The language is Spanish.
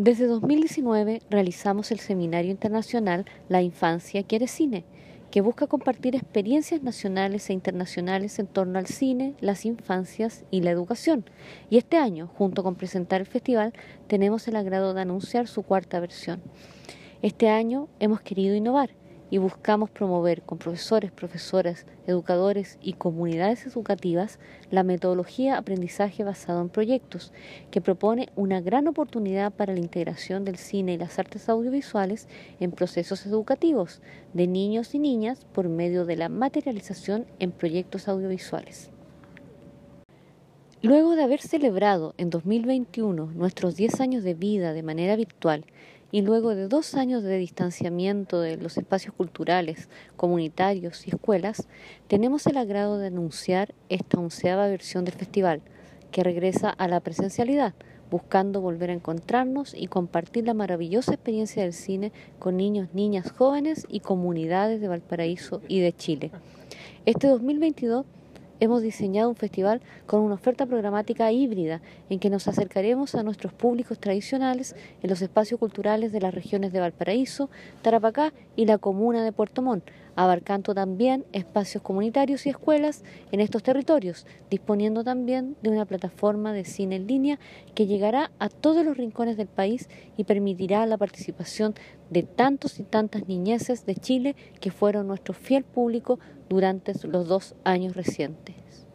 Desde 2019 realizamos el seminario internacional La Infancia Quiere Cine, que busca compartir experiencias nacionales e internacionales en torno al cine, las infancias y la educación. Y este año, junto con presentar el festival, tenemos el agrado de anunciar su cuarta versión. Este año hemos querido innovar y buscamos promover con profesores, profesoras, educadores y comunidades educativas la metodología aprendizaje basado en proyectos, que propone una gran oportunidad para la integración del cine y las artes audiovisuales en procesos educativos de niños y niñas por medio de la materialización en proyectos audiovisuales. Luego de haber celebrado en 2021 nuestros 10 años de vida de manera virtual y luego de dos años de distanciamiento de los espacios culturales, comunitarios y escuelas, tenemos el agrado de anunciar esta onceava versión del festival, que regresa a la presencialidad, buscando volver a encontrarnos y compartir la maravillosa experiencia del cine con niños, niñas, jóvenes y comunidades de Valparaíso y de Chile. Este 2022 hemos diseñado un festival con una oferta programática híbrida en que nos acercaremos a nuestros públicos tradicionales en los espacios culturales de las regiones de Valparaíso, Tarapacá y la comuna de Puerto Montt, abarcando también espacios comunitarios y escuelas en estos territorios, disponiendo también de una plataforma de cine en línea que llegará a todos los rincones del país y permitirá la participación de tantos y tantas niñeces de Chile que fueron nuestro fiel público durante los dos años recientes.